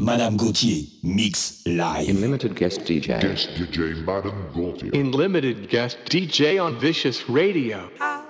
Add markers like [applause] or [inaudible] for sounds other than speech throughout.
Madame Gauthier, mix live. In limited guest DJ. Guest DJ Madame Gauthier. In limited guest DJ on Vicious Radio. guest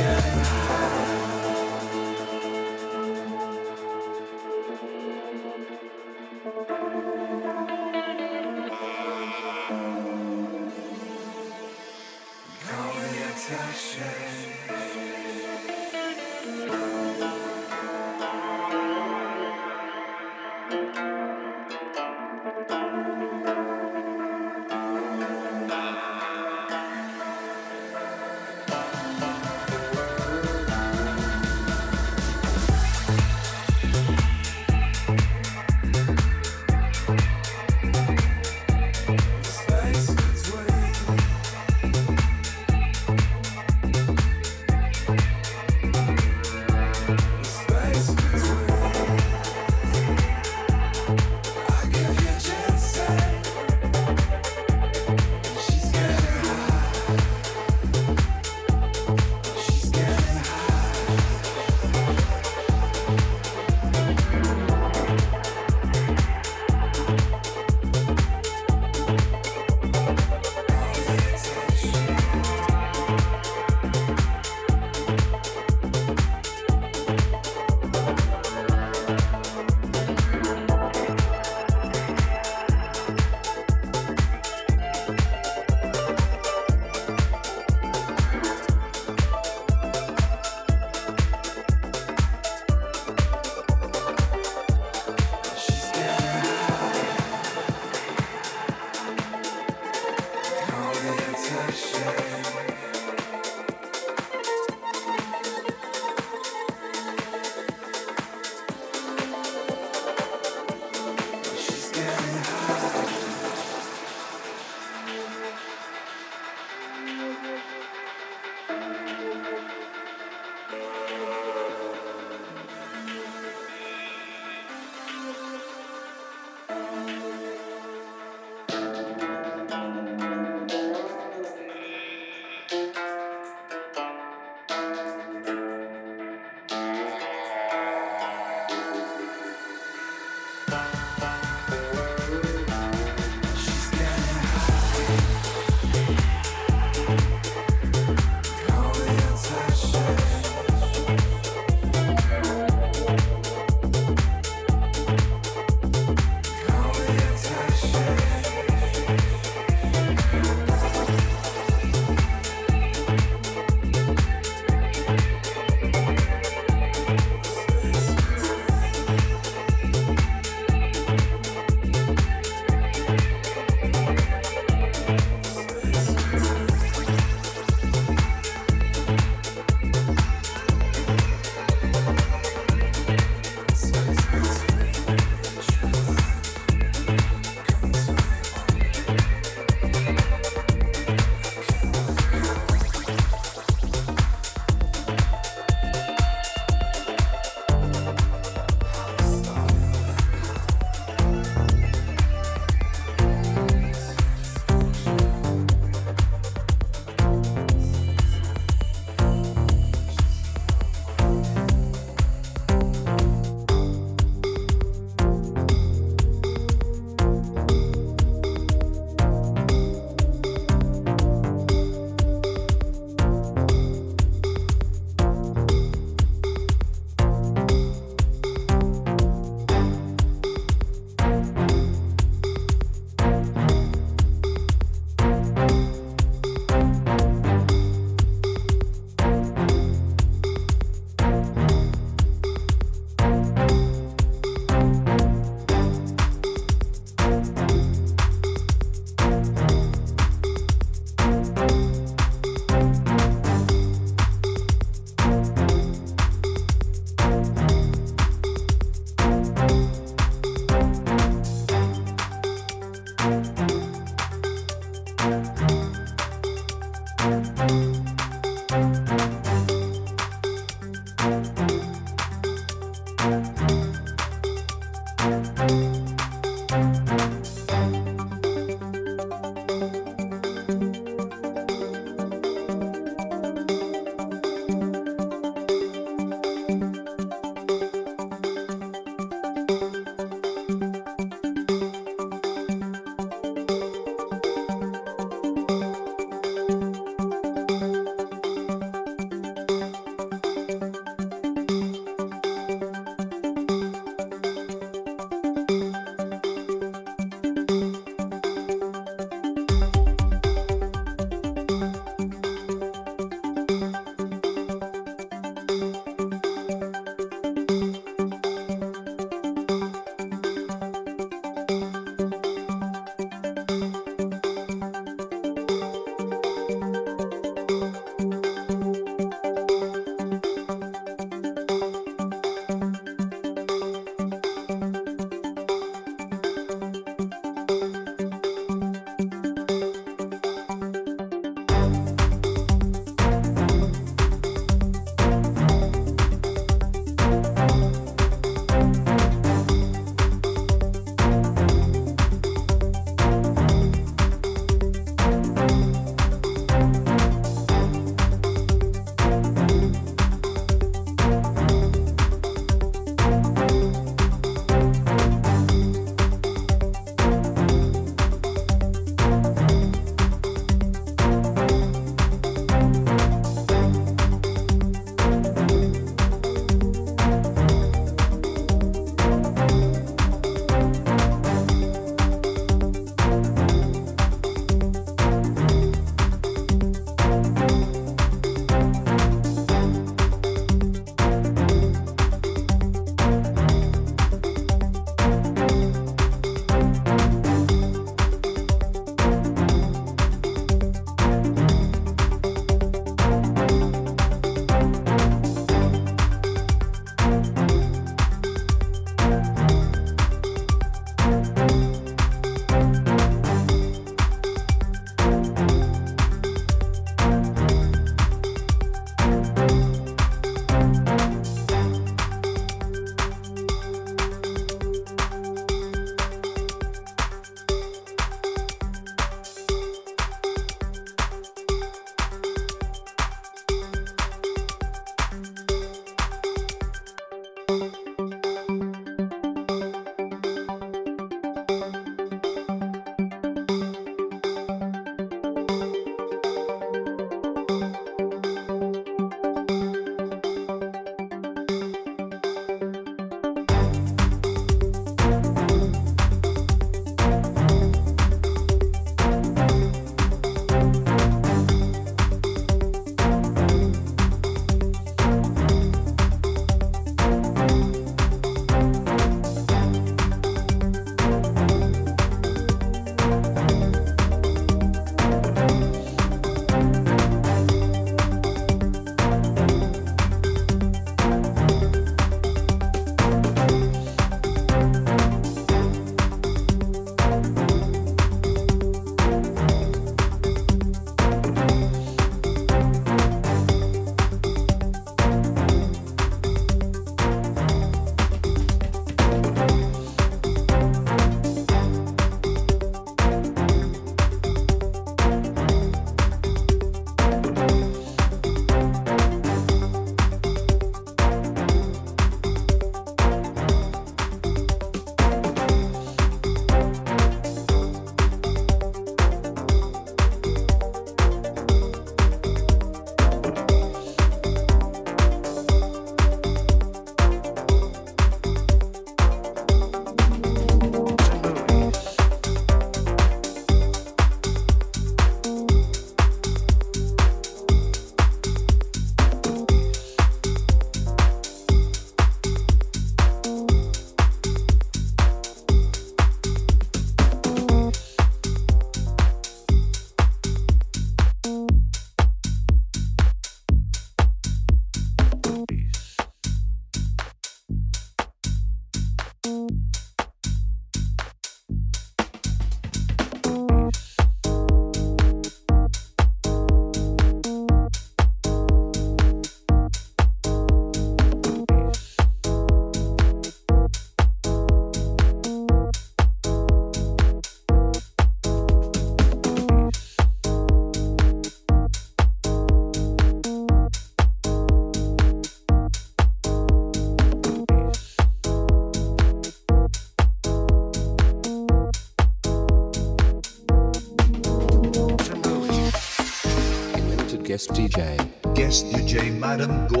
DJ. Guest DJ Madame Gaultier.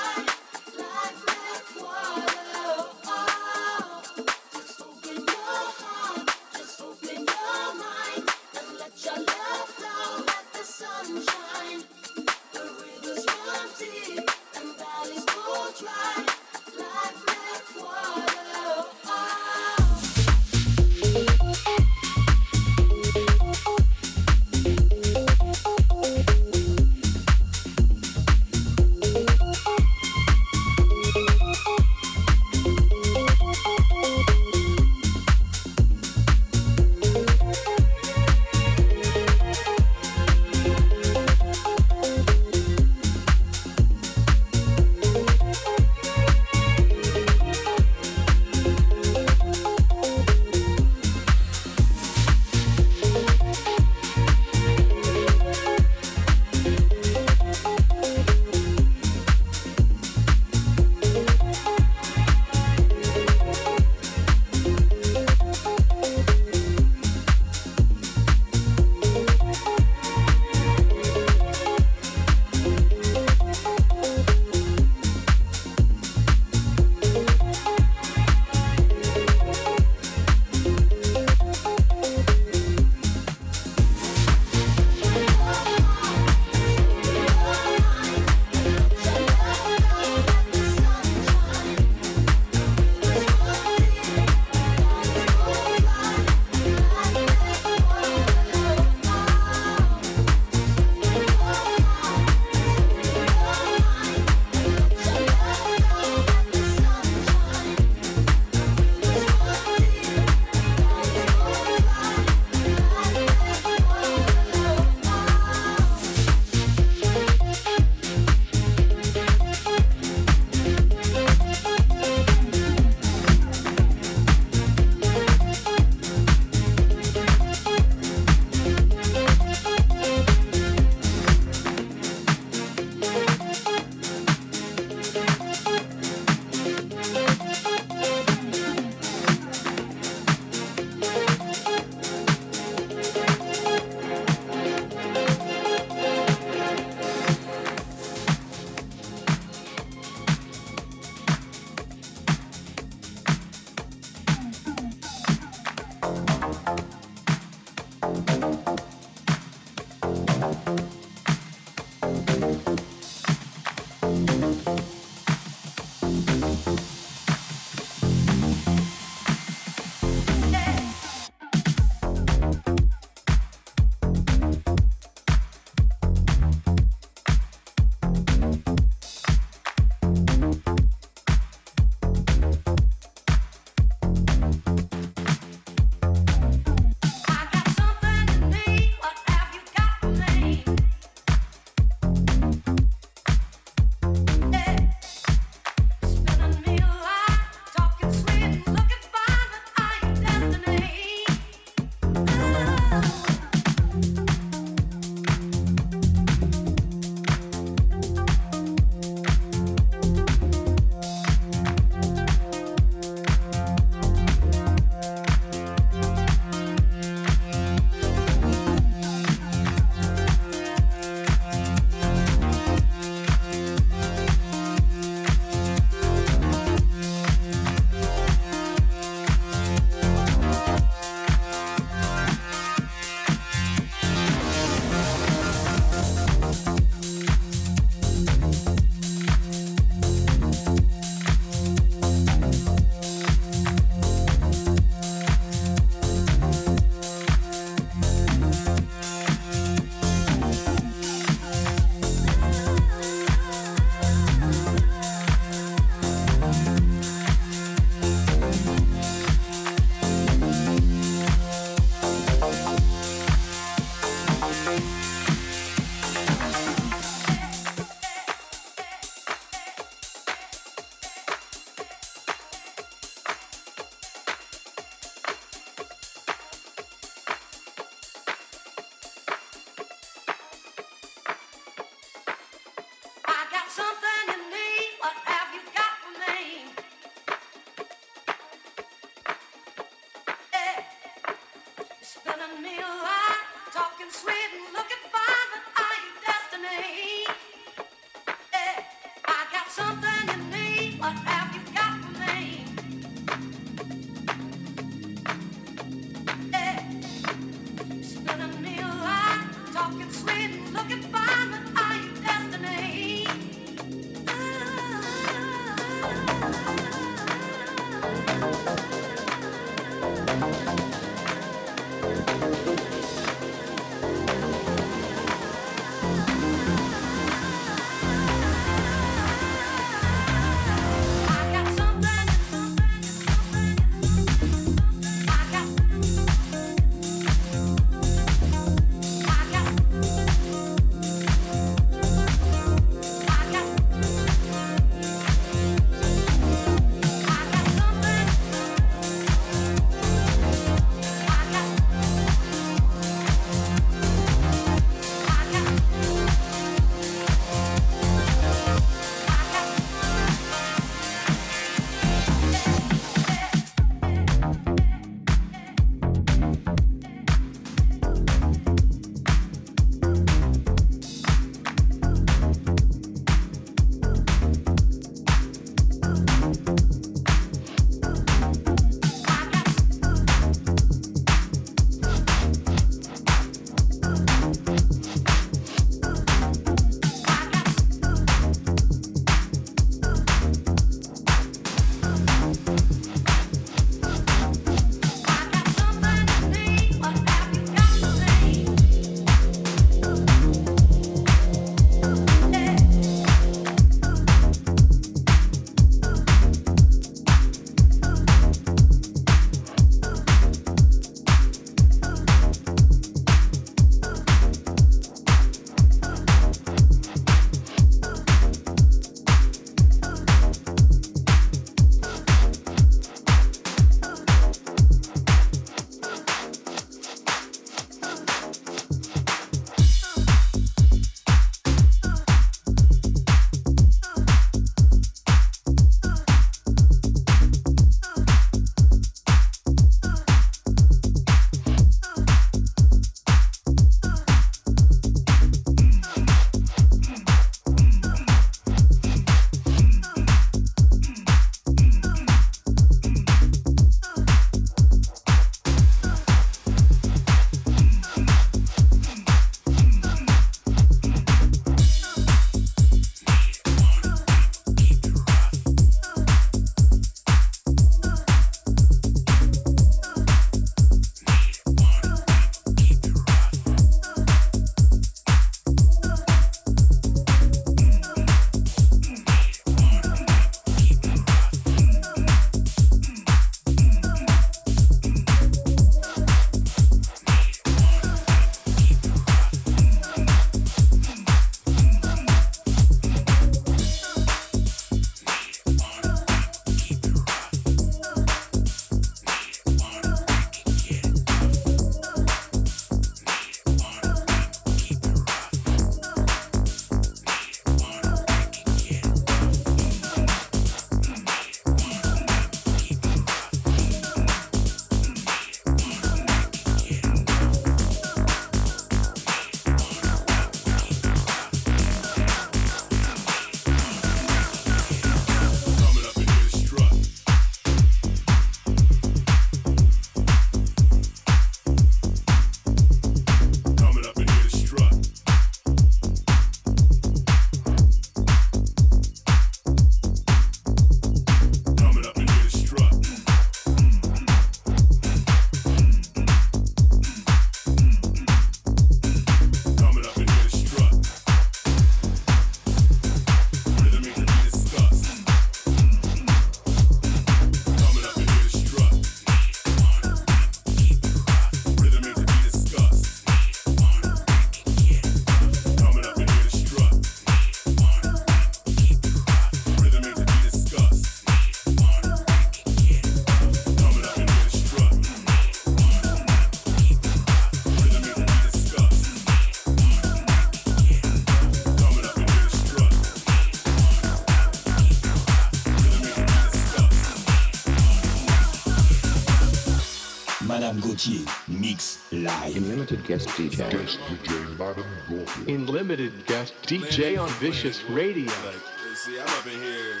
Gauthier, mix live. In limited guest DJ. Guest DJ Madam Gauthier. In limited guest DJ on Vicious Radio. Like, see, I'm up in here.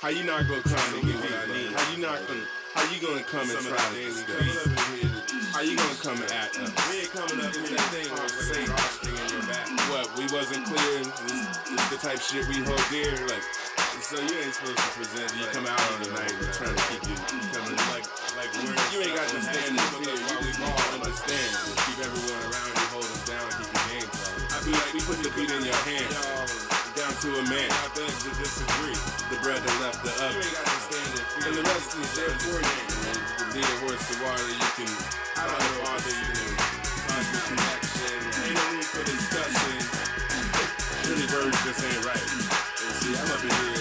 How you not gonna come and get what I need? How you not gonna? How you gonna come and try to discuss? How you gonna come and act up? We ain't coming up here. That thing was say in your back. What? We wasn't clear. This, this the type shit we hold dear. Like, so you ain't supposed to present. You come out on the night and trying to keep you coming like like where you ain't got to stand in fear. You just all understand. Keep everyone around you, hold them down, keep your game tight. I be like, we put the beat in your hand down to a man. I beg to disagree. The bread that left the oven. You ain't got to stand the field. And the rest is there for you. Lead a horse to water, you can find a father, you can find the connection. Ain't no room for discussion. [laughs] Really birds just ain't right. And see, I'm up in here.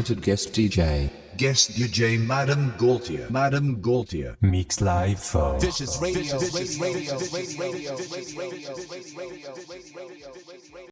Unlimited guest DJ. Guest DJ Madame Gaultier. Madame Gaultier. Mix Live for Vicious Radio. Vicious Radio. Vicious Radio. Vicious Radio. Vicious Radio. Vicious Radio.